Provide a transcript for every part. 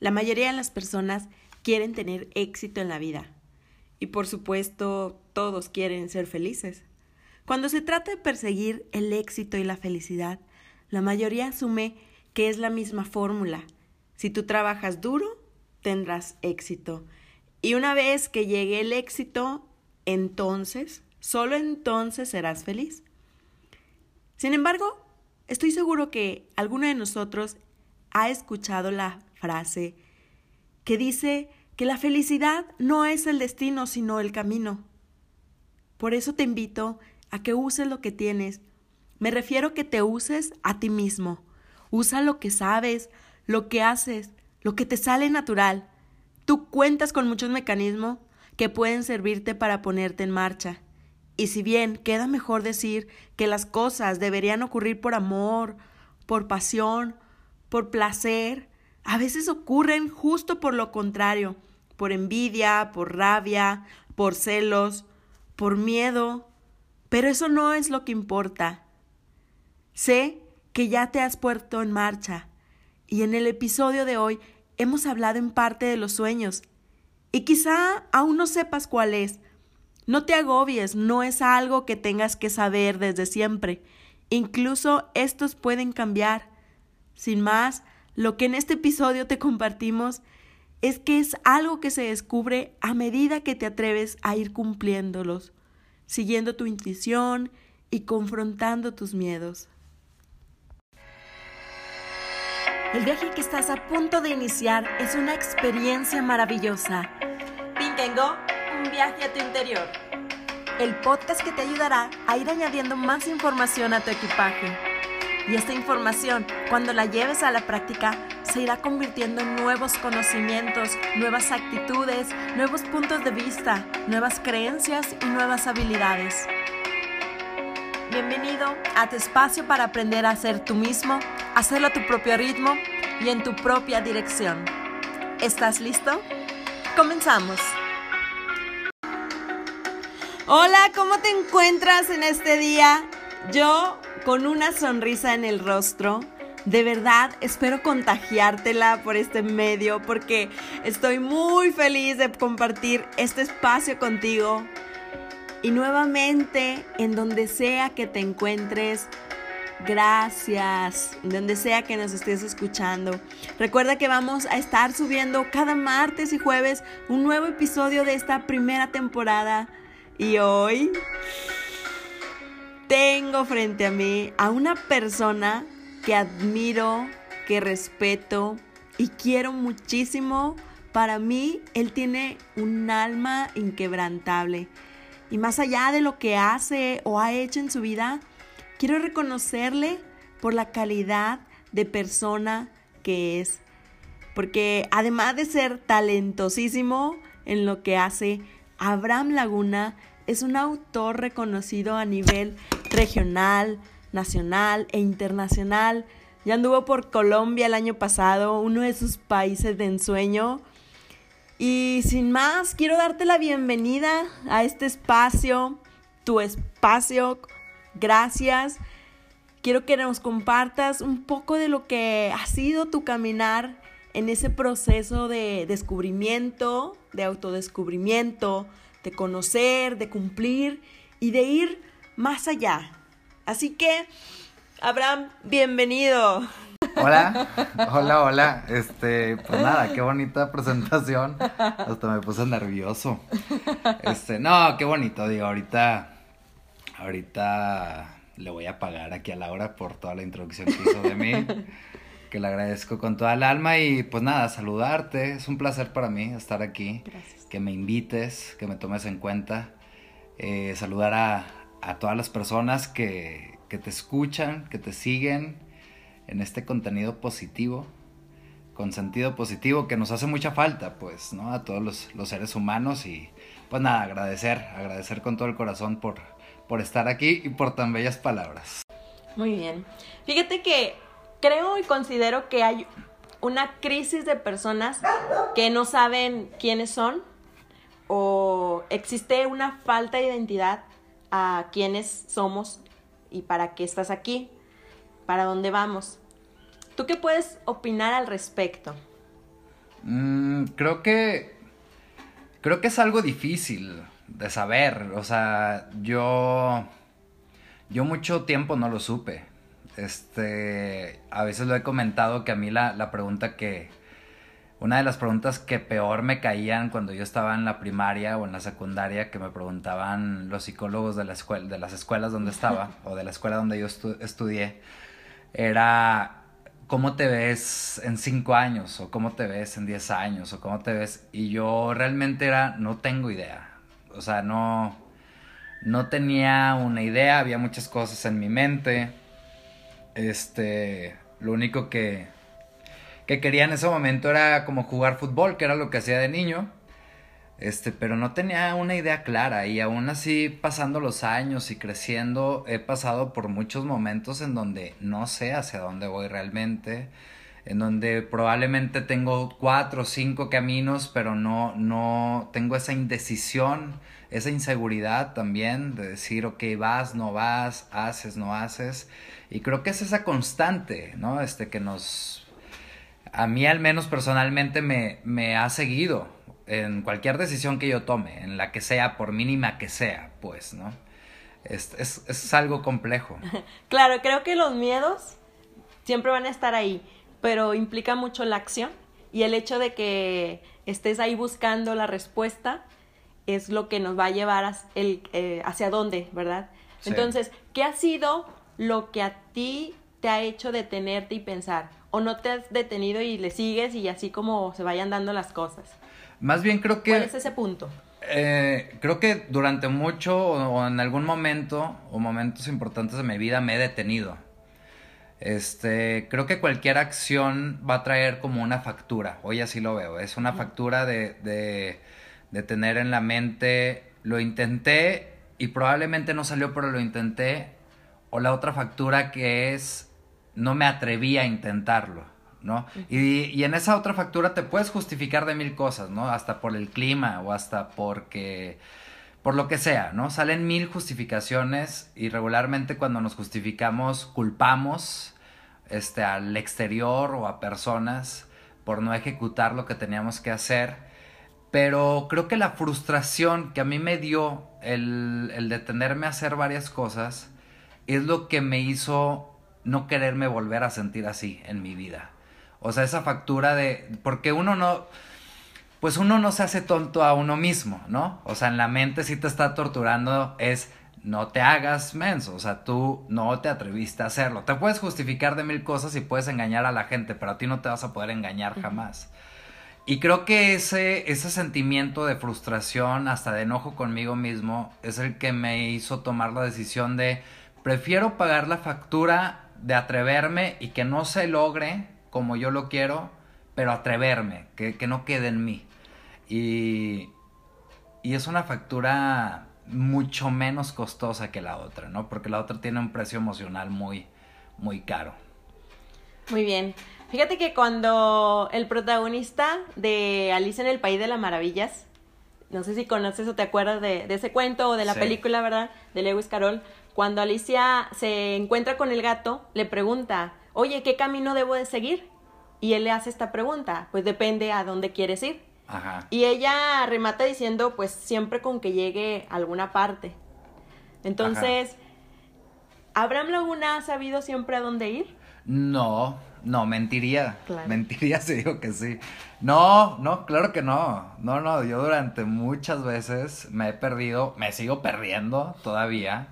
La mayoría de las personas quieren tener éxito en la vida. Y por supuesto, todos quieren ser felices. Cuando se trata de perseguir el éxito y la felicidad, la mayoría asume que es la misma fórmula. Si tú trabajas duro, tendrás éxito. Y una vez que llegue el éxito, entonces, solo entonces serás feliz. Sin embargo, estoy seguro que alguno de nosotros ha escuchado la frase que dice que la felicidad no es el destino, sino el camino. Por eso te invito a que uses lo que tienes. Me refiero que te uses a ti mismo. Usa lo que sabes, lo que haces, lo que te sale natural. Tú cuentas con muchos mecanismos que pueden servirte para ponerte en marcha. Y si bien queda mejor decir que las cosas deberían ocurrir por amor, por pasión, por placer, a veces ocurren justo por lo contrario, por envidia, por rabia, por celos, por miedo, pero eso no es lo que importa. Sé que ya te has puesto en marcha y en el episodio de hoy hemos hablado en parte de los sueños y quizá aún no sepas cuál es. No te agobies, no es algo que tengas que saber desde siempre. Incluso estos pueden cambiar. Sin más, lo que en este episodio te compartimos es que es algo que se descubre a medida que te atreves a ir cumpliéndolos, siguiendo tu intuición y confrontando tus miedos. El viaje que estás a punto de iniciar es una experiencia maravillosa. Tengo un viaje a tu interior. El podcast que te ayudará a ir añadiendo más información a tu equipaje y esta información, cuando la lleves a la práctica, se irá convirtiendo en nuevos conocimientos, nuevas actitudes, nuevos puntos de vista, nuevas creencias y nuevas habilidades. Bienvenido a tu espacio para aprender a ser tú mismo, hacerlo a tu propio ritmo y en tu propia dirección. ¿Estás listo? Comenzamos. Hola, ¿cómo te encuentras en este día? Yo con una sonrisa en el rostro. De verdad, espero contagiártela por este medio porque estoy muy feliz de compartir este espacio contigo. Y nuevamente, en donde sea que te encuentres, gracias, donde sea que nos estés escuchando. Recuerda que vamos a estar subiendo cada martes y jueves un nuevo episodio de esta primera temporada. Y hoy tengo frente a mí a una persona que admiro, que respeto y quiero muchísimo. Para mí, él tiene un alma inquebrantable. Y más allá de lo que hace o ha hecho en su vida, quiero reconocerle por la calidad de persona que es. Porque además de ser talentosísimo en lo que hace, Abraham Laguna es un autor reconocido a nivel regional, nacional e internacional. Ya anduvo por Colombia el año pasado, uno de sus países de ensueño. Y sin más, quiero darte la bienvenida a este espacio, tu espacio. Gracias. Quiero que nos compartas un poco de lo que ha sido tu caminar en ese proceso de descubrimiento, de autodescubrimiento, de conocer, de cumplir y de ir más allá. Así que, Abraham, bienvenido. Hola, hola, hola. Este, pues nada, qué bonita presentación. Hasta me puse nervioso. Este, no, qué bonito, digo, ahorita, ahorita le voy a pagar aquí a Laura por toda la introducción que hizo de mí. Que le agradezco con toda el alma y pues nada, saludarte. Es un placer para mí estar aquí. Gracias. Que me invites, que me tomes en cuenta. Eh, saludar a, a todas las personas que, que te escuchan, que te siguen en este contenido positivo, con sentido positivo que nos hace mucha falta, pues, ¿no? A todos los, los, seres humanos y pues nada, agradecer, agradecer con todo el corazón por, por estar aquí y por tan bellas palabras. Muy bien. Fíjate que creo y considero que hay una crisis de personas que no saben quiénes son o existe una falta de identidad a quiénes somos y para qué estás aquí, para dónde vamos. ¿Tú qué puedes opinar al respecto? Mm, creo que. Creo que es algo difícil de saber. O sea, yo. Yo mucho tiempo no lo supe. Este. A veces lo he comentado que a mí la, la pregunta que. Una de las preguntas que peor me caían cuando yo estaba en la primaria o en la secundaria, que me preguntaban los psicólogos de, la escuela, de las escuelas donde estaba o de la escuela donde yo estudié, era cómo te ves en cinco años o cómo te ves en diez años o cómo te ves. Y yo realmente era, no tengo idea. O sea, no, no tenía una idea, había muchas cosas en mi mente. Este, lo único que, que quería en ese momento era como jugar fútbol, que era lo que hacía de niño. Este, pero no tenía una idea clara y aún así pasando los años y creciendo he pasado por muchos momentos en donde no sé hacia dónde voy realmente, en donde probablemente tengo cuatro o cinco caminos, pero no, no tengo esa indecisión, esa inseguridad también de decir, ok, vas, no vas, haces, no haces. Y creo que es esa constante, ¿no? Este que nos, a mí al menos personalmente me, me ha seguido en cualquier decisión que yo tome, en la que sea, por mínima que sea, pues, ¿no? Es, es, es algo complejo. claro, creo que los miedos siempre van a estar ahí, pero implica mucho la acción y el hecho de que estés ahí buscando la respuesta es lo que nos va a llevar el, eh, hacia dónde, ¿verdad? Entonces, ¿qué ha sido lo que a ti te ha hecho detenerte y pensar? ¿O no te has detenido y le sigues y así como se vayan dando las cosas? Más bien creo que... ¿Cuál es ese punto? Eh, creo que durante mucho o, en algún momento o momentos importantes de mi vida me he detenido. Este, creo que cualquier acción va a traer como una factura. Hoy así lo veo. Es una factura de, de, de tener en la mente, lo intenté y probablemente no salió, pero lo intenté. O la otra factura que es, no me atreví a intentarlo. ¿no? Y, y, en esa otra factura te puedes justificar de mil cosas, ¿no? Hasta por el clima o hasta porque, por lo que sea, ¿no? Salen mil justificaciones y regularmente cuando nos justificamos culpamos este, al exterior o a personas por no ejecutar lo que teníamos que hacer. Pero creo que la frustración que a mí me dio el, el detenerme a hacer varias cosas es lo que me hizo no quererme volver a sentir así en mi vida. O sea, esa factura de... Porque uno no... Pues uno no se hace tonto a uno mismo, ¿no? O sea, en la mente sí te está torturando es no te hagas menso, o sea, tú no te atreviste a hacerlo. Te puedes justificar de mil cosas y puedes engañar a la gente, pero a ti no te vas a poder engañar jamás. Y creo que ese, ese sentimiento de frustración, hasta de enojo conmigo mismo, es el que me hizo tomar la decisión de prefiero pagar la factura de atreverme y que no se logre como yo lo quiero, pero atreverme, que, que no quede en mí. Y, y es una factura mucho menos costosa que la otra, ¿no? Porque la otra tiene un precio emocional muy, muy caro. Muy bien. Fíjate que cuando el protagonista de Alice en el País de las Maravillas, no sé si conoces o te acuerdas de, de ese cuento o de la película, ¿verdad? De Lewis Carroll, cuando Alicia se encuentra con el gato, le pregunta, oye, ¿qué camino debo de seguir? Y él le hace esta pregunta, pues depende a dónde quieres ir. Ajá. Y ella remata diciendo, pues siempre con que llegue a alguna parte. Entonces, ¿Abraham Laguna ha sabido siempre a dónde ir? No, no, mentiría. Mentiría si digo que sí. No, no, claro que no. No, no, yo durante muchas veces me he perdido, me sigo perdiendo todavía.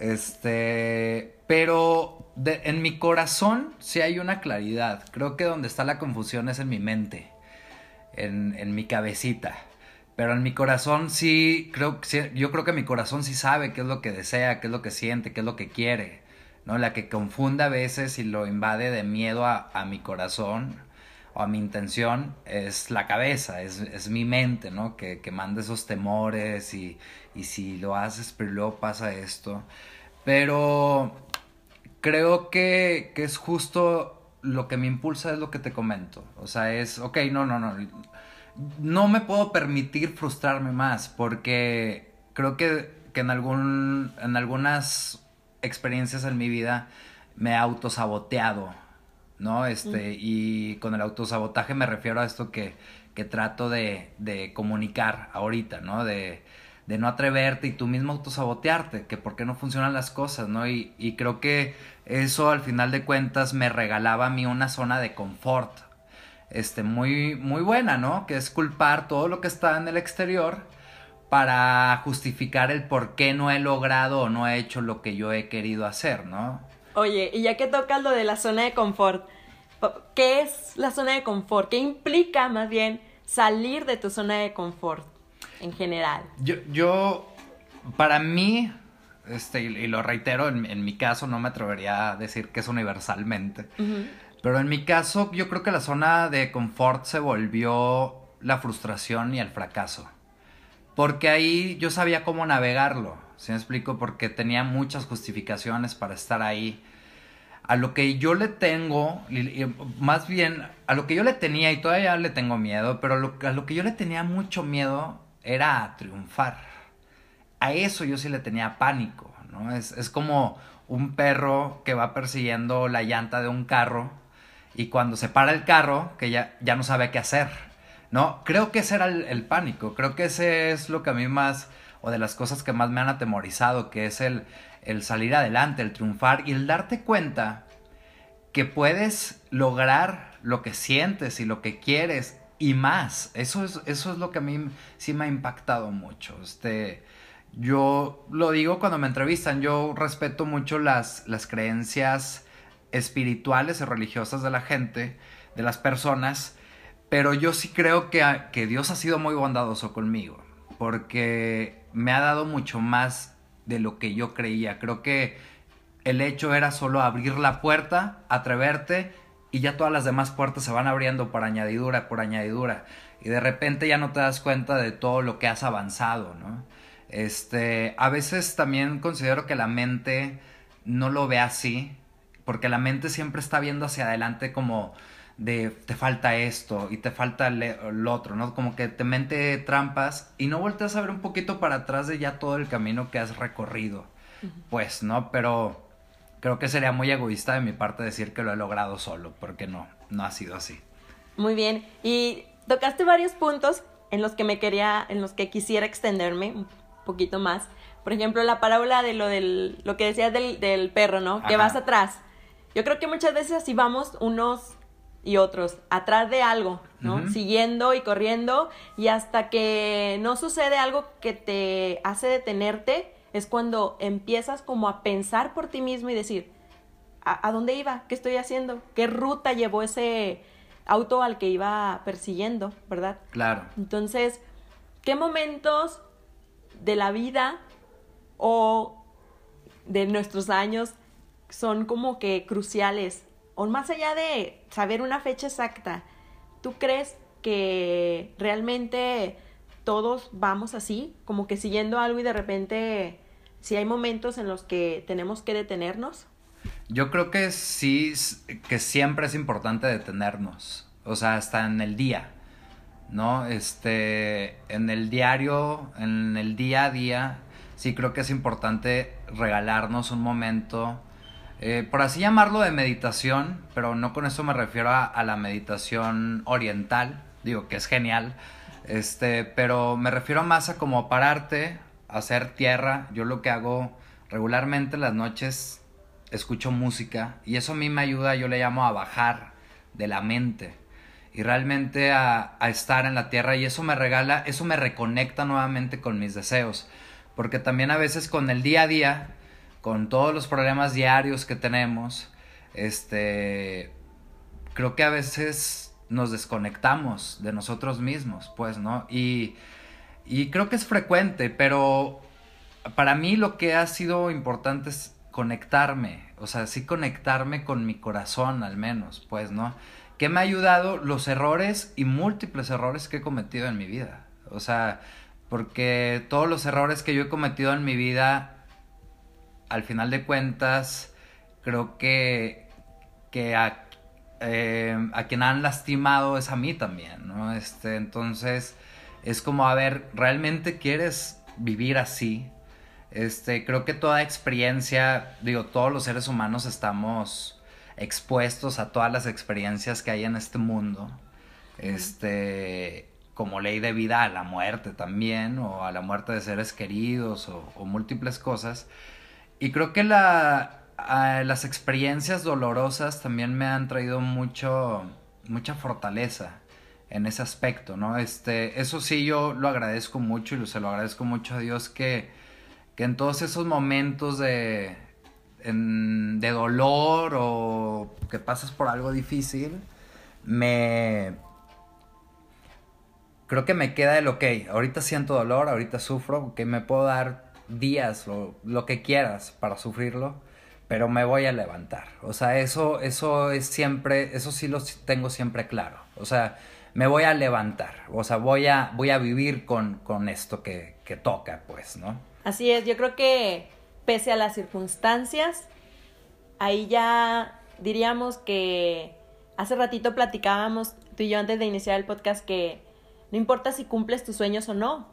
Este, pero en mi corazón sí hay una claridad. Creo que donde está la confusión es en mi mente, en, en mi cabecita. Pero en mi corazón sí, creo, yo creo que mi corazón sí sabe qué es lo que desea, qué es lo que siente, qué es lo que quiere. ¿no? La que confunde a veces y lo invade de miedo a, a mi corazón o a mi intención es la cabeza, es, es mi mente, ¿no? Que, que manda esos temores y, y si lo haces, pero luego pasa esto. Pero creo que, que es justo lo que me impulsa es lo que te comento. O sea, es, ok, no, no, no. No me puedo permitir frustrarme más porque creo que, que en, algún, en algunas experiencias en mi vida me he autosaboteado ¿no? Este, y con el autosabotaje me refiero a esto que, que trato de, de comunicar ahorita, ¿no? De, de no atreverte y tú mismo autosabotearte, que por qué no funcionan las cosas, ¿no? Y, y creo que eso al final de cuentas me regalaba a mí una zona de confort, este, muy, muy buena, ¿no? Que es culpar todo lo que está en el exterior para justificar el por qué no he logrado o no he hecho lo que yo he querido hacer, ¿no? Oye, y ya que tocas lo de la zona de confort, ¿qué es la zona de confort? ¿Qué implica más bien salir de tu zona de confort en general? Yo, yo para mí, este, y, lo reitero, en, mi caso no me atrevería a decir que es universalmente, pero en mi caso yo creo que la zona de confort se volvió la frustración y el fracaso. Porque ahí yo sabía cómo navegarlo, ¿sí me explico? Porque tenía muchas justificaciones para estar ahí a lo que yo le tengo, más bien a lo que yo le tenía y todavía le tengo miedo, pero a lo que yo le tenía mucho miedo era a triunfar. A eso yo sí le tenía pánico, ¿no? Es, es como un perro que va persiguiendo la llanta de un carro y cuando se para el carro, que ya, ya no sabe qué hacer, ¿no? Creo que ese era el, el pánico, creo que ese es lo que a mí más, o de las cosas que más me han atemorizado, que es el, el salir adelante, el triunfar y el darte cuenta que puedes lograr lo que sientes y lo que quieres y más. Eso es, eso es lo que a mí sí me ha impactado mucho. Este, yo lo digo cuando me entrevistan, yo respeto mucho las, las creencias espirituales y religiosas de la gente, de las personas, pero yo sí creo que, que Dios ha sido muy bondadoso conmigo, porque me ha dado mucho más de lo que yo creía. Creo que el hecho era solo abrir la puerta, atreverte y ya todas las demás puertas se van abriendo por añadidura, por añadidura. Y de repente ya no te das cuenta de todo lo que has avanzado, ¿no? Este, a veces también considero que la mente no lo ve así, porque la mente siempre está viendo hacia adelante como de te falta esto y te falta lo otro, ¿no? Como que te mente trampas y no volteas a ver un poquito para atrás de ya todo el camino que has recorrido. Pues, ¿no? Pero creo que sería muy egoísta de mi parte decir que lo he logrado solo, porque no, no ha sido así. Muy bien. Y tocaste varios puntos en los que me quería, en los que quisiera extenderme un poquito más. Por ejemplo, la parábola de lo del, lo que decías del, del perro, ¿no? Que vas atrás. Yo creo que muchas veces así vamos unos y otros atrás de algo, ¿no? Siguiendo y corriendo y hasta que no sucede algo que te hace detenerte, es cuando empiezas como a pensar por ti mismo y decir, ¿a, dónde iba? ¿Qué estoy haciendo? ¿Qué ruta llevó ese auto al que iba persiguiendo, verdad? Claro. Entonces, ¿qué momentos de la vida o de nuestros años son como que cruciales o más allá de saber una fecha exacta, ¿tú crees que realmente todos vamos así, como que siguiendo algo y de repente si hay momentos en los que tenemos que detenernos? Yo creo que sí, que siempre es importante detenernos, o sea, hasta en el día, ¿no? Este, en el diario, en el día a día, sí creo que es importante regalarnos un momento eh, por así llamarlo de meditación, pero no con eso me refiero a, la meditación oriental, digo que es genial, este, pero me refiero más a como pararte, hacer tierra. Yo lo que hago regularmente las noches escucho música y eso a mí me ayuda, yo le llamo a bajar de la mente y realmente a, a estar en la tierra y eso me regala, eso me reconecta nuevamente con mis deseos, porque también a veces con el día a día con todos los problemas diarios que tenemos, este, creo que a veces nos desconectamos de nosotros mismos, pues, ¿no? Y, y creo que es frecuente, pero para mí lo que ha sido importante es conectarme, o sea, sí conectarme con mi corazón al menos, pues, ¿no? Que me ha ayudado los errores y múltiples errores que he cometido en mi vida. O sea, porque todos los errores que yo he cometido en mi vida al final de cuentas, creo que, que a, eh, a quien han lastimado es a mí también, ¿no? Este, entonces, es como, a ver, ¿realmente quieres vivir así? Este, creo que toda experiencia, digo, todos los seres humanos estamos expuestos a todas las experiencias que hay en este mundo, este, como ley de vida a la muerte también, o a la muerte de seres queridos, o, múltiples cosas. Y creo que la, las experiencias dolorosas también me han traído mucho, mucha fortaleza en ese aspecto, ¿no? Este, eso sí yo lo agradezco mucho y se lo agradezco mucho a Dios que, que en todos esos momentos de, de dolor o que pasas por algo difícil, me... Creo que me queda el ok, ahorita siento dolor, ahorita sufro, que me puedo dar días, o lo que quieras para sufrirlo, pero me voy a levantar. O sea, eso, eso es siempre, eso sí lo tengo siempre claro. O sea, me voy a levantar, o sea, voy a, voy a vivir con, con esto que, que toca, pues, ¿no? Así es, yo creo que pese a las circunstancias, ahí ya diríamos que hace ratito platicábamos tú y yo antes de iniciar el podcast que no importa si cumples tus sueños o no,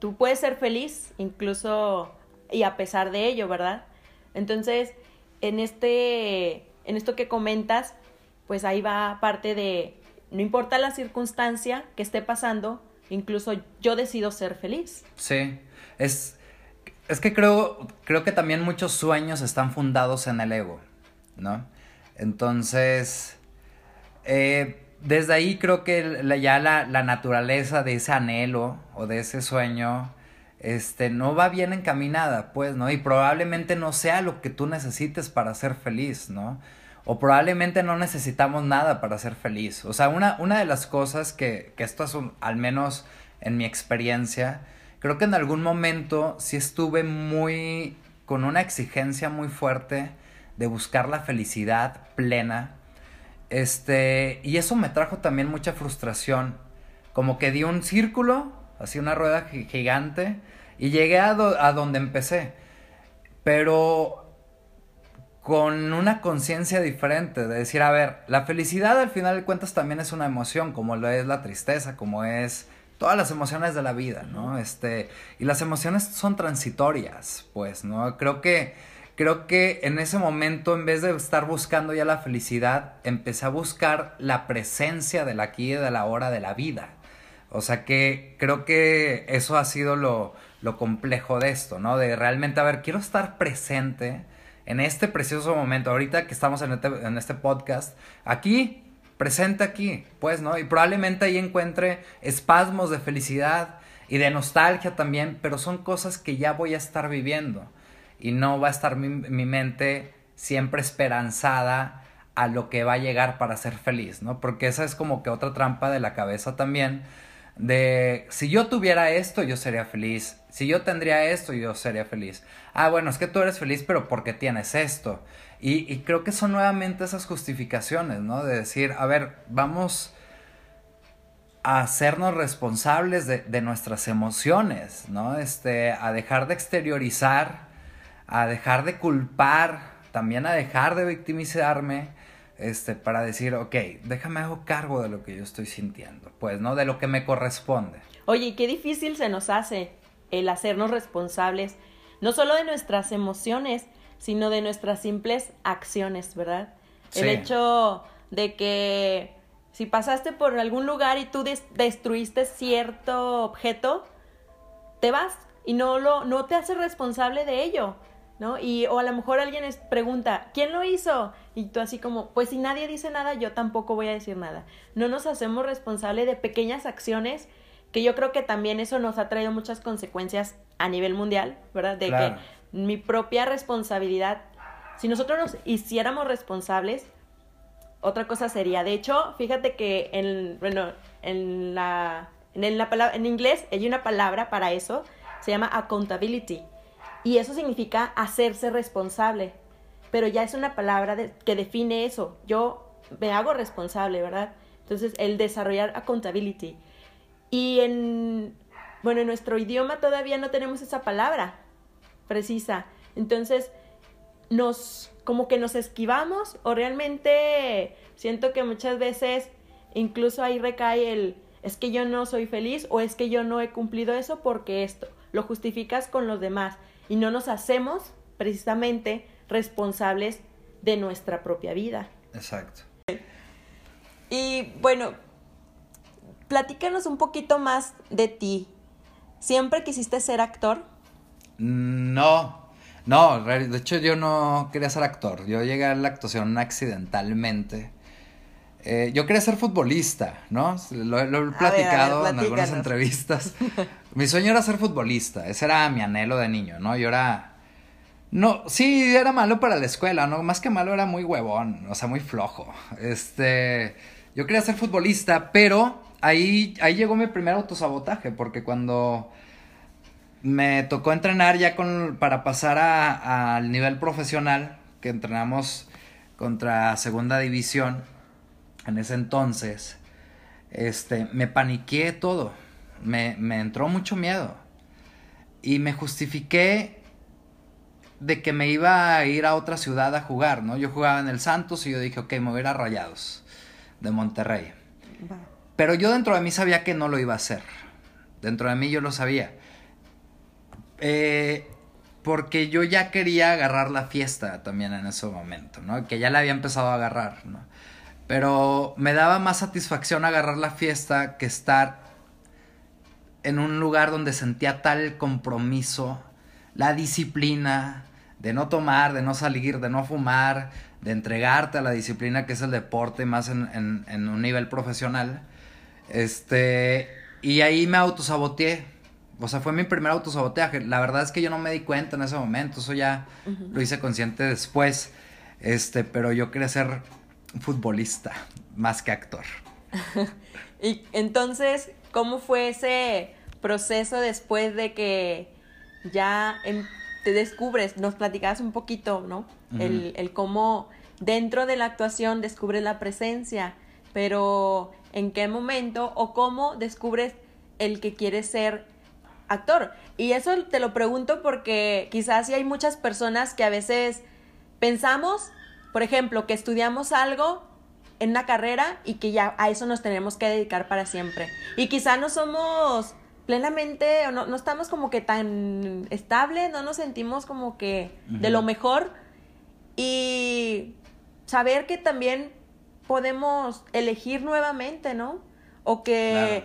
tú puedes ser feliz incluso y a pesar de ello, ¿verdad? Entonces, en este en esto que comentas, pues ahí va parte de no importa la circunstancia que esté pasando, incluso yo decido ser feliz. Sí, es, es que creo, creo que también muchos sueños están fundados en el ego, ¿no? Entonces, eh, desde ahí creo que ya la, la, naturaleza de ese anhelo o de ese sueño, este, no va bien encaminada, pues, ¿no? Y probablemente no sea lo que tú necesites para ser feliz, ¿no? o probablemente no necesitamos nada para ser feliz. O sea, una, una de las cosas que, que esto es al menos en mi experiencia, creo que en algún momento sí estuve muy con una exigencia muy fuerte de buscar la felicidad plena. Este, y eso me trajo también mucha frustración. Como que di un círculo, así una rueda gigante, y llegué a, a donde empecé. Pero con una conciencia diferente, de decir, a ver, la felicidad al final de cuentas también es una emoción, como lo es la tristeza, como es todas las emociones de la vida, ¿no? Este, y las emociones son transitorias, pues, ¿no? Creo que, creo que en ese momento, en vez de estar buscando ya la felicidad, empecé a buscar la presencia del aquí de la hora de la vida. O sea que creo que eso ha sido lo, lo complejo de esto, ¿no? De realmente, a ver, quiero estar presente en este precioso momento, ahorita que estamos en este, en este podcast, aquí, presente aquí, pues, ¿no? Y probablemente ahí encuentre espasmos de felicidad y de nostalgia también, pero son cosas que ya voy a estar viviendo y no va a estar mi, mi mente siempre esperanzada a lo que va a llegar para ser feliz, ¿no? Porque esa es como que otra trampa de la cabeza también, de si yo tuviera esto, yo sería feliz. Si yo tendría esto, yo sería feliz. Ah, bueno, es que tú eres feliz, pero porque tienes esto. Y, creo que son nuevamente esas justificaciones, ¿no? De decir, a ver, vamos a hacernos responsables de, de nuestras emociones, ¿no? Este, a dejar de exteriorizar, a dejar de culpar, también a dejar de victimizarme este, para decir, ok, déjame hago cargo de lo que yo estoy sintiendo, pues, ¿no? De lo que me corresponde. Oye, qué difícil se nos hace el hacernos responsables, no solo de nuestras emociones, sino de nuestras simples acciones, ¿verdad? El hecho de que si pasaste por algún lugar y tú destruiste cierto objeto, te vas y no, lo, no te haces responsable de ello. ¿No? Y o a lo mejor alguien pregunta, ¿quién lo hizo? Y tú así como, pues si nadie dice nada, yo tampoco voy a decir nada. No nos hacemos responsable de pequeñas acciones que yo creo que también eso nos ha traído muchas consecuencias a nivel mundial, ¿verdad? De que mi propia responsabilidad, si nosotros nos hiciéramos responsables, otra cosa sería, de hecho, fíjate que en, bueno, en la, en la palabra, en inglés hay una palabra para eso, se llama accountability y eso significa hacerse responsable. Pero ya es una palabra que define eso. Yo me hago responsable, ¿verdad? Entonces, el desarrollar accountability. Y en, bueno, en nuestro idioma todavía no tenemos esa palabra precisa. Entonces, nos, como que nos esquivamos o realmente siento que muchas veces incluso ahí recae el, es que yo no soy feliz o es que yo no he cumplido eso porque esto, lo justificas con los demás y no nos hacemos precisamente responsables de nuestra propia vida. Exacto. Y bueno, platícanos un poquito más de ti. ¿Siempre quisiste ser actor? No, no, de hecho yo no quería ser actor. Yo llegué a la actuación accidentalmente. Eh, yo quería ser futbolista, ¿no? Lo, he platicado en algunas entrevistas. mi sueño era ser futbolista, ese era mi anhelo de niño, ¿no? Yo era... No, sí, era malo para la escuela, ¿no? Más que malo era muy huevón, o sea, muy flojo. Este, yo quería ser futbolista, pero ahí, ahí llegó mi primer autosabotaje, porque cuando me tocó entrenar ya con, para pasar al nivel profesional, que entrenamos contra segunda división, en ese entonces, este, me paniqué todo, me, me entró mucho miedo y me justifiqué de que me iba a ir a otra ciudad a jugar, ¿no? Yo jugaba en el Santos y yo dije, ok, me voy a ir a Rayados de Monterrey. Pero yo dentro de mí sabía que no lo iba a hacer. Dentro de mí yo lo sabía. Eh, porque yo ya quería agarrar la fiesta también en ese momento, ¿no? Que ya la había empezado a agarrar, ¿no? Pero me daba más satisfacción agarrar la fiesta que estar en un lugar donde sentía tal compromiso, la disciplina de no tomar, de no salir, de no fumar, de entregarte a la disciplina que es el deporte, más en, en un nivel profesional. Este, y ahí me autosaboteé. O sea, fue mi primer autosaboteaje. La verdad es que yo no me di cuenta en ese momento. Eso ya lo hice consciente después. Este, pero yo quería ser futbolista más que actor. y entonces, ¿cómo fue ese proceso después de que ya em, te descubres? Nos platicabas un poquito, ¿no? el, el cómo dentro de la actuación descubres la presencia, pero en qué momento o cómo descubres el que quieres ser actor. Y eso te lo pregunto porque quizás si hay muchas personas que a veces pensamos, por ejemplo, que estudiamos algo en una carrera y que ya a eso nos tenemos que dedicar para siempre. Y quizá no somos plenamente, o no, no estamos como que tan estables, no nos sentimos como que de lo mejor. Y saber que también podemos elegir nuevamente, ¿no? O que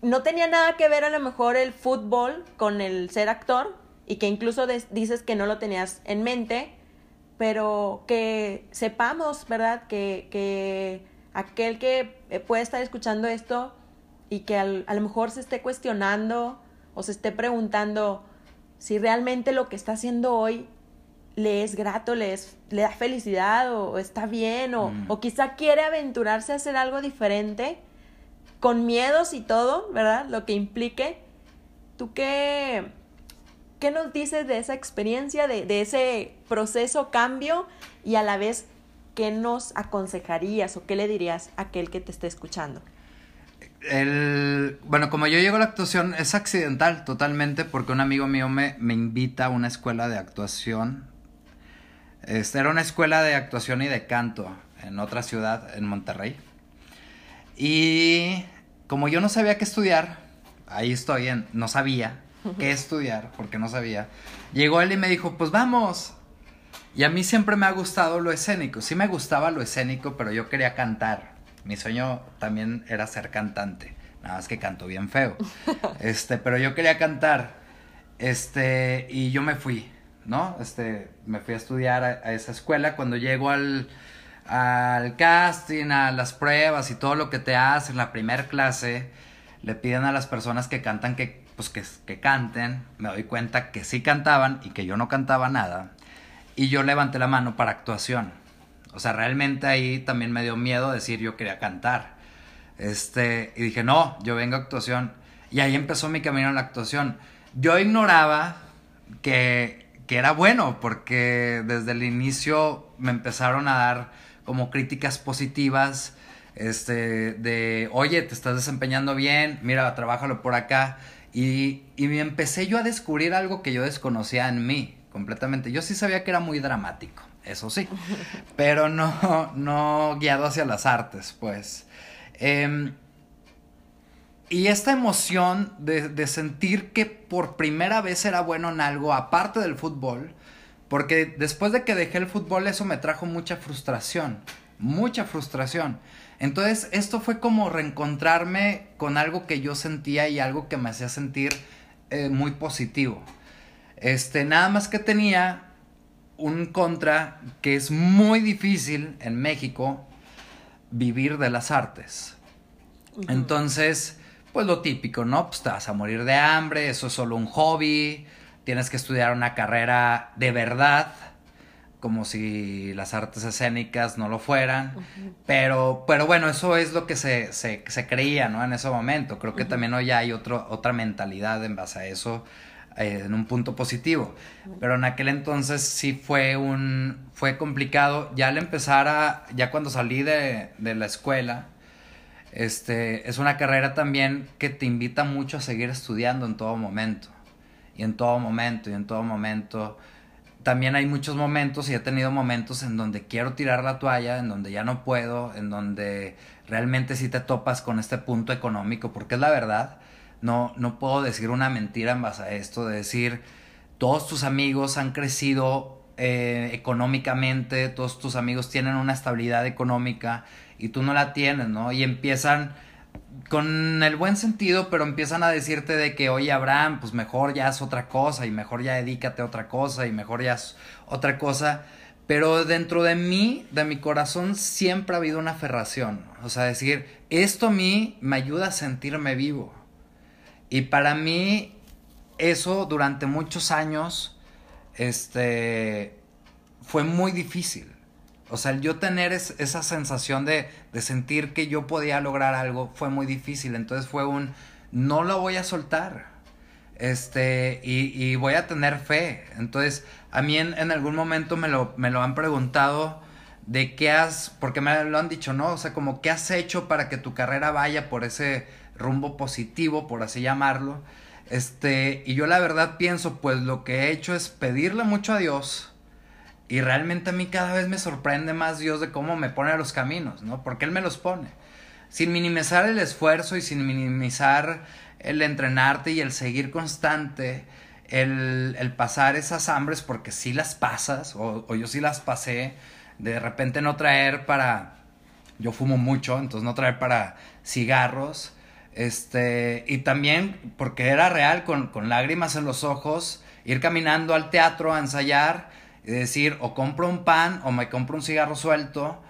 no tenía nada que ver a lo mejor el fútbol con el ser actor y que incluso dices que no lo tenías en mente, pero que sepamos, ¿verdad? Que, que aquel que eh, puede estar escuchando esto y que a lo mejor se esté cuestionando o se esté preguntando si realmente lo que está haciendo hoy le es grato, le, le da felicidad o, está bien o, mm. o, quizá quiere aventurarse a hacer algo diferente con miedos y todo, ¿verdad? Lo que implique. ¿Tú qué, qué nos dices de esa experiencia, de, de ese proceso, cambio y a la vez qué nos aconsejarías o qué le dirías a aquel que te esté escuchando? El, bueno, como yo llego a la actuación, es accidental totalmente porque un amigo mío me, me invita a una escuela de actuación este, era una escuela de actuación y de canto en otra ciudad, en Monterrey. Y como yo no sabía qué estudiar, ahí estoy, en, no sabía qué estudiar, porque no sabía, llegó él y me dijo, pues vamos. Y a mí siempre me ha gustado lo escénico, sí me gustaba lo escénico, pero yo quería cantar. Mi sueño también era ser cantante, nada más que canto bien feo. Este, pero yo quería cantar. Este, y yo me fui. ¿no? Este, me fui a estudiar a, esa escuela. Cuando llego al, al casting, a las pruebas y todo lo que te hacen, la primera clase, le piden a las personas que cantan que, pues que, que canten. Me doy cuenta que sí cantaban y que yo no cantaba nada. Y yo levanté la mano para actuación. O sea, realmente ahí también me dio miedo decir yo quería cantar. Este, y dije, no, yo vengo a actuación. Y ahí empezó mi camino a la actuación. Yo ignoraba que que era bueno porque desde el inicio me empezaron a dar como críticas positivas este de oye te estás desempeñando bien mira trabájalo por acá y, y me empecé yo a descubrir algo que yo desconocía en mí completamente yo sí sabía que era muy dramático eso sí pero no no guiado hacia las artes pues eh, y esta emoción de, sentir que por primera vez era bueno en algo, aparte del fútbol, Porque después de que dejé el fútbol, eso me trajo mucha frustración, mucha frustración. Entonces, esto fue como reencontrarme con algo que yo sentía y algo que me hacía sentir eh, muy positivo. Este, nada más que tenía un contra que es muy difícil en México vivir de las artes. Entonces, pues lo típico, ¿no? Pues te vas a morir de hambre, eso es solo un hobby, tienes que estudiar una carrera de verdad, como si las artes escénicas no lo fueran, pero, pero bueno, eso es lo que se, se, se creía, ¿no? En ese momento, creo que también hoy hay otro, otra mentalidad en base a eso, eh, en un punto positivo, pero en aquel entonces sí fue un, fue complicado, ya al empezar a, ya cuando salí de, de la escuela, este, es una carrera también que te invita mucho a seguir estudiando en todo momento. Y en todo momento, y en todo momento. También hay muchos momentos, y he tenido momentos en donde quiero tirar la toalla, en donde ya no puedo, en donde realmente sí te topas con este punto económico, porque es la verdad. No, no puedo decir una mentira en base a esto, de decir, todos tus amigos han crecido eh, económicamente, todos tus amigos tienen una estabilidad económica y tú no la tienes, ¿no? Y empiezan con el buen sentido, pero empiezan a decirte de que, oye, Abraham, pues mejor ya es otra cosa y mejor ya dedícate a otra cosa y mejor ya es otra cosa. Pero dentro de mí, de mi corazón, siempre ha habido una aferración. O sea, decir, esto a mí me ayuda a sentirme vivo. Y para mí, eso durante muchos años, este, fue muy difícil. O sea, yo tener esa sensación de, sentir que yo podía lograr algo fue muy difícil. Entonces fue un, no lo voy a soltar. Este, y, y voy a tener fe. Entonces, a mí en, en, algún momento me lo, me lo han preguntado de qué has, porque me lo han dicho, ¿no? O sea, como qué has hecho para que tu carrera vaya por ese rumbo positivo, por así llamarlo. Este, y yo la verdad pienso, pues lo que he hecho es pedirle mucho a Dios y realmente a mí cada vez me sorprende más Dios de cómo me pone a los caminos, ¿no? Porque Él me los pone. Sin minimizar el esfuerzo y sin minimizar el entrenarte y el seguir constante, el, el pasar esas hambres, porque sí las pasas, o, o yo sí las pasé, de repente no traer para... Yo fumo mucho, entonces no traer para cigarros. Este, y también porque era real, con, con lágrimas en los ojos, ir caminando al teatro a ensayar decir, o compro un pan o me compro un cigarro suelto.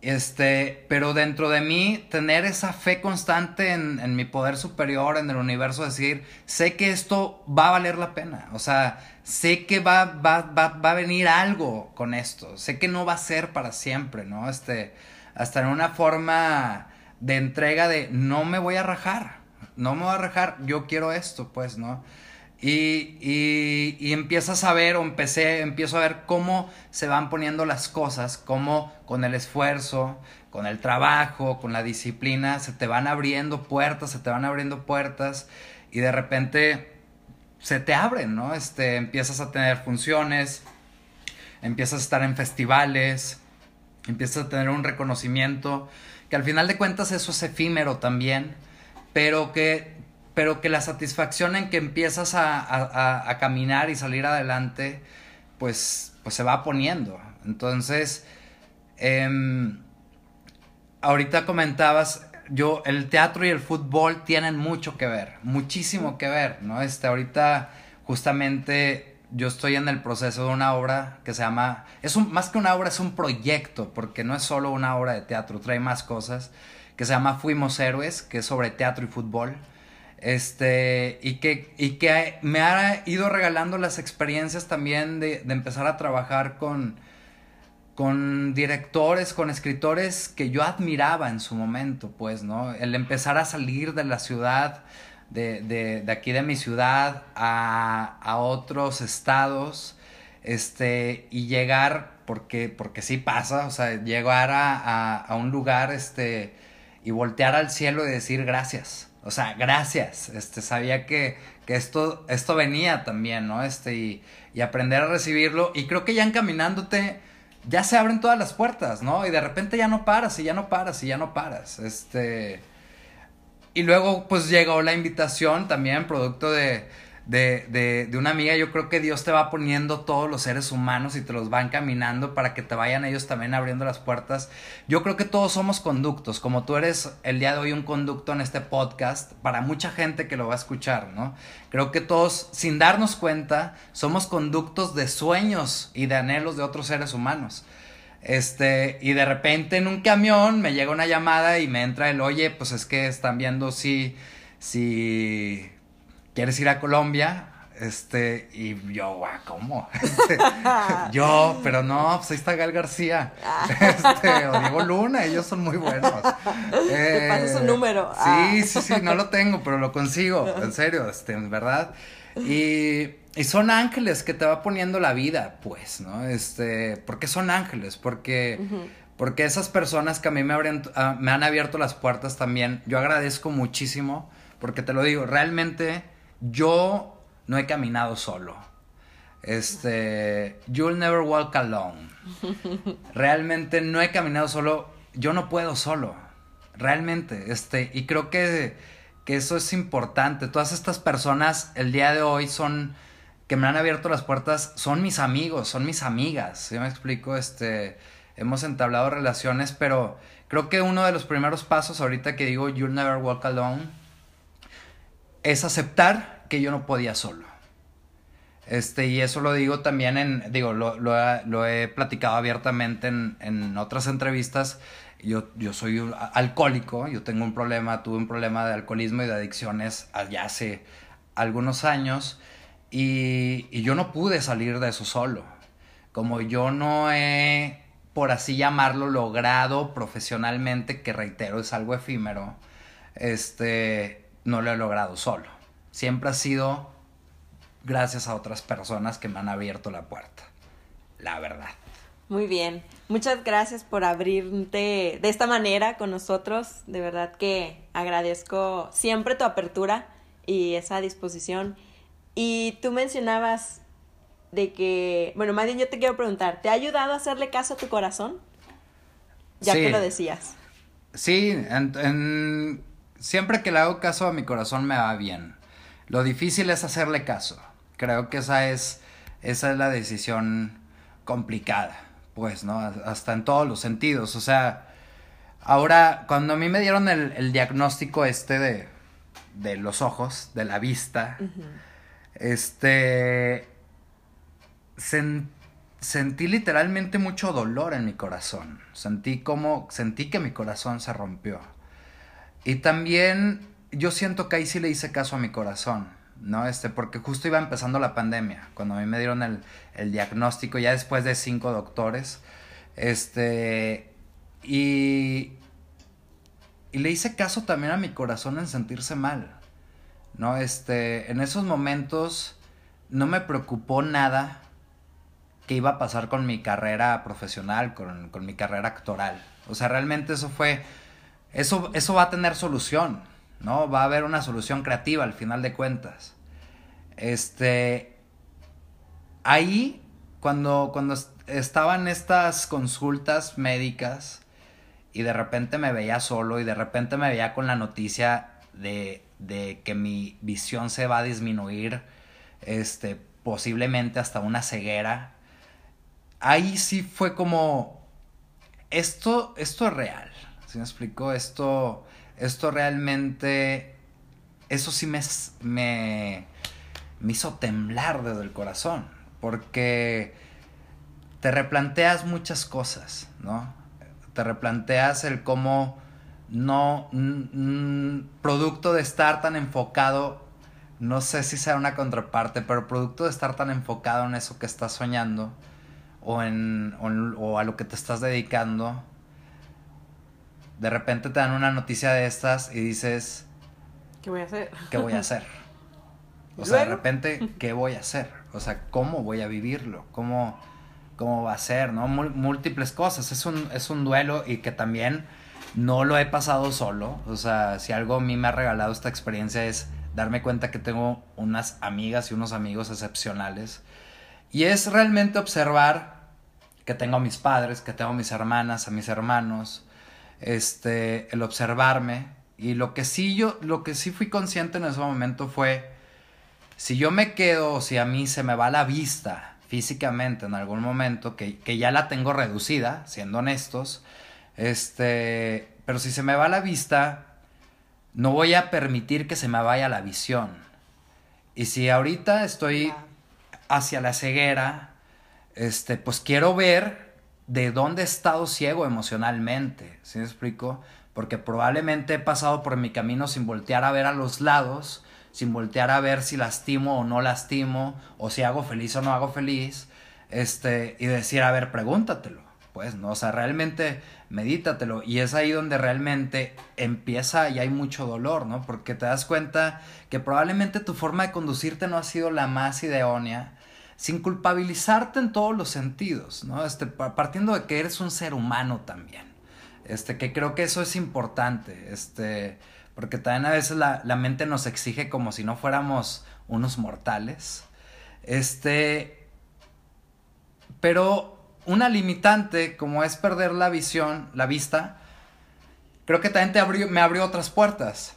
Este, pero dentro de mí, tener esa fe constante en, en mi poder superior, en el universo, decir, sé que esto va a valer la pena. O sea, sé que va, va, va, va a venir algo con esto. Sé que no va a ser para siempre, ¿no? Este, hasta en una forma de entrega de no me voy a rajar. No me voy a rajar, yo quiero esto, pues, ¿no? Y, y, y, empiezas a ver, o empecé, empiezo a ver cómo se van poniendo las cosas, cómo con el esfuerzo, con el trabajo, con la disciplina, se te van abriendo puertas, se te van abriendo puertas, y de repente se te abren, ¿no? Este, empiezas a tener funciones, empiezas a estar en festivales, empiezas a tener un reconocimiento, que al final de cuentas eso es efímero también, pero que pero que la satisfacción en que empiezas a, caminar y salir adelante, pues, pues se va poniendo. Entonces, eh, ahorita comentabas, yo, el teatro y el fútbol tienen mucho que ver, muchísimo que ver, ¿no? Este, ahorita justamente yo estoy en el proceso de una obra que se llama, es un, más que una obra, es un proyecto, porque no es solo una obra de teatro, trae más cosas, que se llama Fuimos Héroes, que es sobre teatro y fútbol. Este, y que, y que me ha ido regalando las experiencias también de, de empezar a trabajar con, con directores, con escritores que yo admiraba en su momento, pues, ¿no? El empezar a salir de la ciudad, de, de, de aquí de mi ciudad, a, a, otros estados, este, y llegar, porque, porque sí pasa, o sea, llegar a, a, a un lugar, este, y voltear al cielo y decir gracias o sea, gracias. Este, sabía que, que esto, esto venía también, ¿no? Este, y, y aprender a recibirlo. Y creo que ya encaminándote, ya se abren todas las puertas, ¿no? Y de repente ya no paras, y ya no paras, y ya no paras. Este. Y luego, pues llegó la invitación también, producto de, de, de, de, una amiga, yo creo que Dios te va poniendo todos los seres humanos y te los va encaminando para que te vayan ellos también abriendo las puertas. Yo creo que todos somos conductos, como tú eres el día de hoy un conducto en este podcast, para mucha gente que lo va a escuchar, ¿no? Creo que todos, sin darnos cuenta, somos conductos de sueños y de anhelos de otros seres humanos. Este, y de repente en un camión me llega una llamada y me entra el, oye, pues es que están viendo si, si ¿quieres ir a Colombia? Este, y yo, guau, ¿cómo? Este, yo, pero no, pues ahí está Gal García. Este, o Diego Luna, ellos son muy buenos. Te paso su número. Sí, ah. sí, sí, no lo tengo, pero lo consigo, en serio, este, en verdad. Y, y son ángeles que te va poniendo la vida, pues, ¿no? Este, ¿por qué son ángeles? Porque, porque esas personas que a mí me, abren, ah, me han abierto las puertas también, yo agradezco muchísimo, porque te lo digo, realmente yo no he caminado solo. Este, you'll never walk alone. Realmente no he caminado solo. Yo no puedo solo. Realmente, este, y creo que, que eso es importante. Todas estas personas el día de hoy son que me han abierto las puertas, son mis amigos, son mis amigas. ¿Sí me explico? Este, hemos entablado relaciones, pero creo que uno de los primeros pasos ahorita que digo you'll never walk alone es aceptar que yo no podía solo. Este, y eso lo digo también en, digo, lo, lo, he platicado abiertamente en, en otras entrevistas. Yo, yo soy alcohólico, yo tengo un problema, tuve un problema de alcoholismo y de adicciones allá hace algunos años y, y yo no pude salir de eso solo. Como yo no he, por así llamarlo, logrado profesionalmente, que reitero es algo efímero, este, no lo he logrado solo. Siempre ha sido gracias a otras personas que me han abierto la puerta. La verdad. Muy bien. Muchas gracias por abrirte de esta manera con nosotros. De verdad que agradezco siempre tu apertura y esa disposición. Y tú mencionabas de que, bueno, más bien yo te quiero preguntar, ¿te ha ayudado a hacerle caso a tu corazón? Ya que lo decías. Sí, en, siempre que le hago caso a mi corazón me va bien. Lo difícil es hacerle caso. Creo que esa es, esa es la decisión complicada, pues, ¿no? Hasta en todos los sentidos. O sea, ahora, cuando a mí me dieron el, diagnóstico este de, de los ojos, de la vista, este, sentí literalmente mucho dolor en mi corazón. Sentí como, sentí que mi corazón se rompió. Y también yo siento que ahí sí le hice caso a mi corazón, ¿no? Este, porque justo iba empezando la pandemia, cuando a mí me dieron el, el diagnóstico, ya después de cinco doctores, este, y, y le hice caso también a mi corazón en sentirse mal, ¿no? Este, en esos momentos no me preocupó nada que iba a pasar con mi carrera profesional, con, con mi carrera actoral. O sea, realmente eso fue eso, eso va a tener solución, ¿no? Va a haber una solución creativa al final de cuentas. Este. Ahí, cuando, cuando estaban estas consultas médicas y de repente me veía solo y de repente me veía con la noticia de, de que mi visión se va a disminuir, este, posiblemente hasta una ceguera. Ahí sí fue como, esto, esto es real. ¿Sí me explico? Esto, esto realmente, eso sí me, me, me hizo temblar desde el corazón, porque te replanteas muchas cosas, ¿no? Te replanteas el cómo no, producto de estar tan enfocado, no sé si sea una contraparte, pero producto de estar tan enfocado en eso que estás soñando o, en, o a lo que te estás dedicando, de repente te dan una noticia de estas y dices... ¿Qué voy a hacer? ¿Qué voy a hacer? O sea, de repente, ¿qué voy a hacer? O sea, ¿cómo voy a vivirlo? ¿Cómo, cómo va a ser? ¿No? Múltiples cosas. Es un, es un duelo y que también no lo he pasado solo. O sea, si algo a mí me ha regalado esta experiencia es darme cuenta que tengo unas amigas y unos amigos excepcionales. Y es realmente observar que tengo a mis padres, que tengo a mis hermanas, a mis hermanos, este, el observarme. Y lo que sí yo, lo que sí fui consciente en ese momento fue Si yo me quedo, si a mí se me va la vista físicamente en algún momento, que, que ya la tengo reducida, siendo honestos, este, pero si se me va la vista, no voy a permitir que se me vaya la visión. Y si ahorita estoy hacia la ceguera, este, pues quiero ver de dónde he estado ciego emocionalmente, ¿sí me explico? Porque probablemente he pasado por mi camino sin voltear a ver a los lados, sin voltear a ver si lastimo o no lastimo, o si hago feliz o no hago feliz, este, y decir, a ver, pregúntatelo, pues, ¿no? O sea, realmente medítatelo, y es ahí donde realmente empieza y hay mucho dolor, ¿no? Porque te das cuenta que probablemente tu forma de conducirte no ha sido la más idónea, sin culpabilizarte en todos los sentidos, ¿no? Este, partiendo de que eres un ser humano también. Este, que creo que eso es importante, este, porque también a veces la, la mente nos exige como si no fuéramos unos mortales. Este, pero una limitante como es perder la visión, la vista, creo que también te abrió, me abrió otras puertas.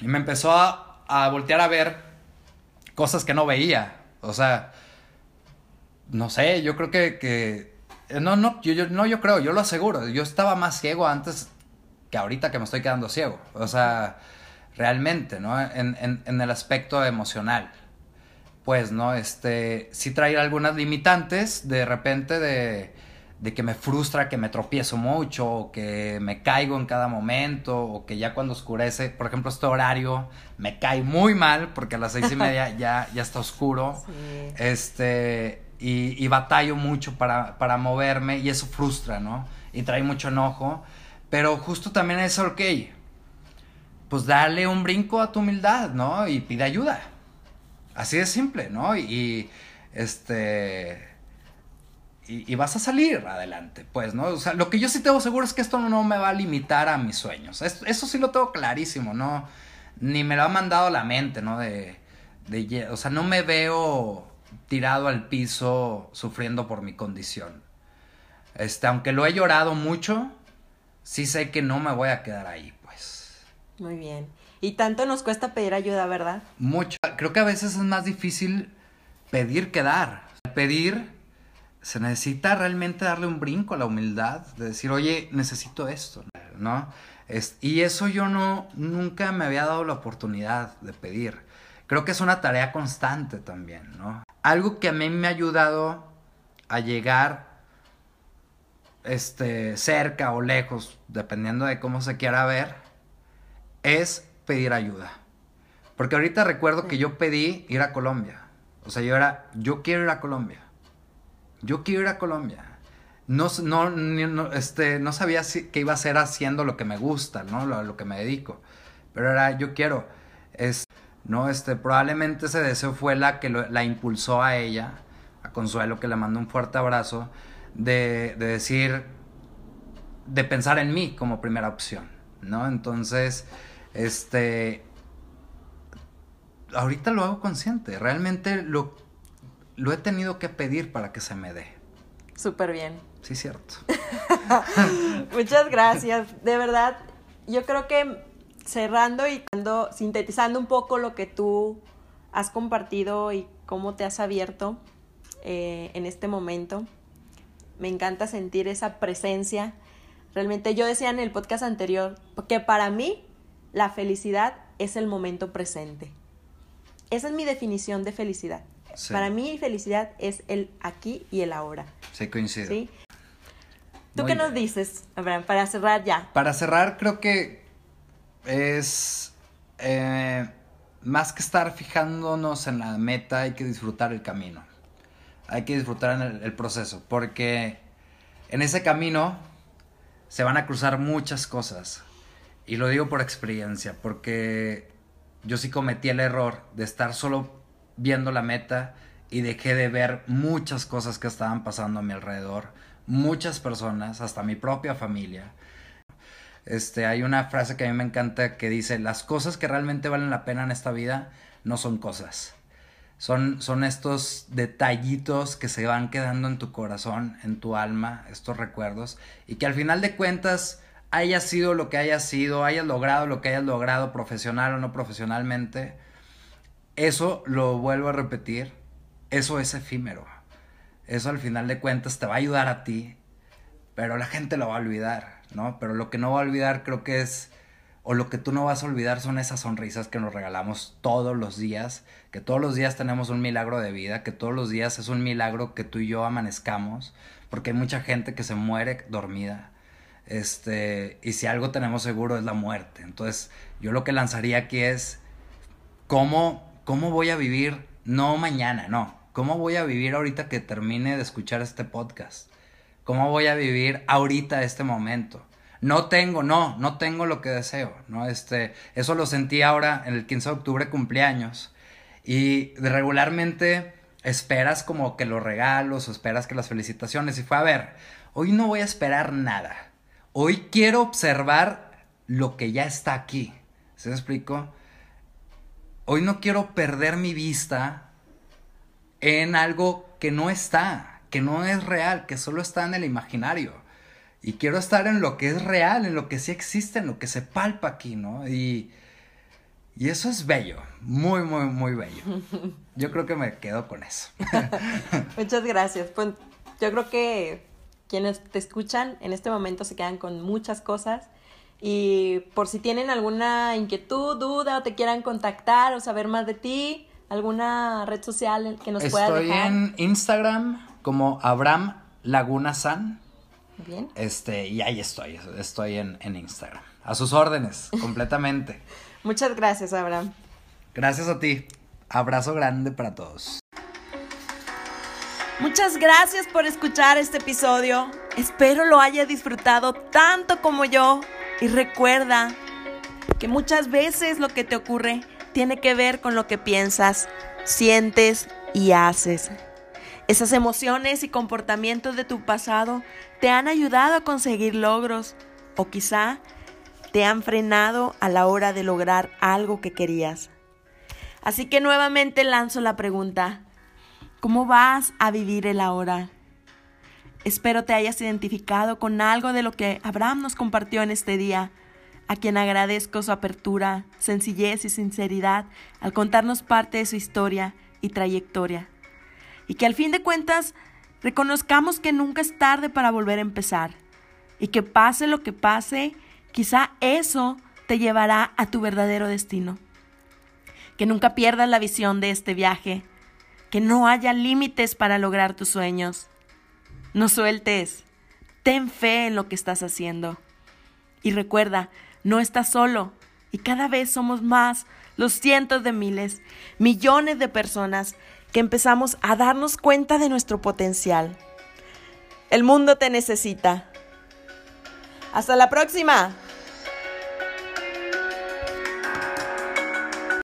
Y me empezó a, a voltear a ver cosas que no veía. O sea, no sé, yo creo que, que no, no, yo, yo, no, yo creo, yo lo aseguro. Yo estaba más ciego antes que ahorita que me estoy quedando ciego. O sea, realmente, ¿no? En, en, en el aspecto emocional. Pues, ¿no? Este, sí traer algunas limitantes de repente de, de que me frustra, que me tropiezo mucho, o que me caigo en cada momento, o que ya cuando oscurece, por ejemplo, este horario me cae muy mal porque a las seis y media ya, ya está oscuro. Sí. Este, y, y batallo mucho para, para moverme y eso frustra, ¿no? Y trae mucho enojo. Pero justo también es, ok, pues dale un brinco a tu humildad, ¿no? Y pide ayuda. Así de simple, ¿no? Y, y este y, y, vas a salir adelante, pues, ¿no? O sea, lo que yo sí tengo seguro es que esto no me va a limitar a mis sueños. Eso, eso sí lo tengo clarísimo, ¿no? Ni me lo ha mandado la mente, ¿no? De, de, o sea, no me veo tirado al piso sufriendo por mi condición. Este, aunque lo he llorado mucho, sí sé que no me voy a quedar ahí, pues. Muy bien. Y tanto nos cuesta pedir ayuda, ¿verdad? Mucho. Creo que a veces es más difícil pedir que dar. Pedir se necesita realmente darle un brinco a la humildad, de decir, oye, necesito esto, ¿no? Es, y eso yo no, nunca me había dado la oportunidad de pedir. Creo que es una tarea constante también, ¿no? Algo que a mí me ha ayudado a llegar este, cerca o lejos, dependiendo de cómo se quiera ver, es pedir ayuda. Porque ahorita recuerdo que yo pedí ir a Colombia. O sea, yo era, yo quiero ir a Colombia yo quiero ir a Colombia. No, no, este, no sabía si, qué iba a hacer haciendo lo que me gusta, ¿no? Lo, lo que me dedico. Pero era, yo quiero. Es, ¿no? Este, probablemente ese deseo fue la que lo, la impulsó a ella, a Consuelo, que le mandó un fuerte abrazo, de, de decir, de pensar en mí como primera opción, ¿no? Entonces, este, ahorita lo hago consciente, realmente lo, lo he tenido que pedir para que se me dé. Súper bien. Sí, cierto. Muchas gracias. De verdad, yo creo que cerrando y sintetizando un poco lo que tú has compartido y cómo te has abierto eh, en este momento, me encanta sentir esa presencia. Realmente yo decía en el podcast anterior que para mí la felicidad es el momento presente. Esa es mi definición de felicidad. Sí. Para mí felicidad es el aquí y el ahora. Sí, coincido. ¿Sí? ¿Tú Muy qué bien. nos dices, Abraham, para cerrar ya? Para cerrar, creo que es eh, más que estar fijándonos en la meta, hay que disfrutar el camino. Hay que disfrutar el, el proceso, porque en ese camino se van a cruzar muchas cosas. Y lo digo por experiencia, porque yo sí cometí el error de estar solo viendo la meta y dejé de ver muchas cosas que estaban pasando a mi alrededor, muchas personas, hasta mi propia familia. Este, hay una frase que a mí me encanta que dice, las cosas que realmente valen la pena en esta vida no son cosas. Son, son estos detallitos que se van quedando en tu corazón, en tu alma, estos recuerdos, y que al final de cuentas hayas sido lo que hayas sido, hayas logrado lo que hayas logrado profesional o no profesionalmente, eso lo vuelvo a repetir, eso es efímero. Eso al final de cuentas te va a ayudar a ti, pero la gente lo va a olvidar, ¿no? Pero lo que no va a olvidar creo que es, o lo que tú no vas a olvidar son esas sonrisas que nos regalamos todos los días, que todos los días tenemos un milagro de vida, que todos los días es un milagro que tú y yo amanezcamos, porque hay mucha gente que se muere dormida. Este, y si algo tenemos seguro es la muerte. Entonces, yo lo que lanzaría aquí es cómo, cómo voy a vivir, no mañana, no, cómo voy a vivir ahorita que termine de escuchar este podcast. ¿Cómo voy a vivir ahorita este momento? No tengo, no, no tengo lo que deseo, ¿no? Este, eso lo sentí ahora en el 15 de octubre cumpleaños. Y regularmente esperas como que los regalos esperas que las felicitaciones. Y fue, a ver, hoy no voy a esperar nada. Hoy quiero observar lo que ya está aquí. ¿Se me explico? Hoy no quiero perder mi vista en algo que no está, que no es real, que solo está en el imaginario. Y quiero estar en lo que es real, en lo que sí existe, en lo que se palpa aquí, ¿no? Y, y eso es bello, muy, muy, muy bello. Yo creo que me quedo con eso. Muchas gracias. Pues yo creo que quienes te escuchan en este momento se quedan con muchas cosas. Y por si tienen alguna inquietud, duda o te quieran contactar o saber más de ti, alguna red social que nos pueda dejar. Estoy en Instagram como Abraham Laguna San. Bien. Este, y ahí estoy, estoy en, en Instagram. A sus órdenes, completamente. Muchas gracias, Abraham. Gracias a ti. Abrazo grande para todos. Muchas gracias por escuchar este episodio. Espero lo haya disfrutado tanto como yo. Y recuerda que muchas veces lo que te ocurre tiene que ver con lo que piensas, sientes y haces. Esas emociones y comportamientos de tu pasado te han ayudado a conseguir logros o quizá te han frenado a la hora de lograr algo que querías. Así que nuevamente lanzo la pregunta, ¿cómo vas a vivir el ahora? Espero te hayas identificado con algo de lo que Abraham nos compartió en este día, a quien agradezco su apertura, sencillez y sinceridad al contarnos parte de su historia y trayectoria. Y que al fin de cuentas reconozcamos que nunca es tarde para volver a empezar. Y que pase lo que pase, quizá eso te llevará a tu verdadero destino. Que nunca pierdas la visión de este viaje. Que no haya límites para lograr tus sueños. No sueltes. Ten fe en lo que estás haciendo. Y recuerda, no estás solo. Y cada vez somos más los cientos de miles, millones de personas que empezamos a darnos cuenta de nuestro potencial. El mundo te necesita. Hasta la próxima.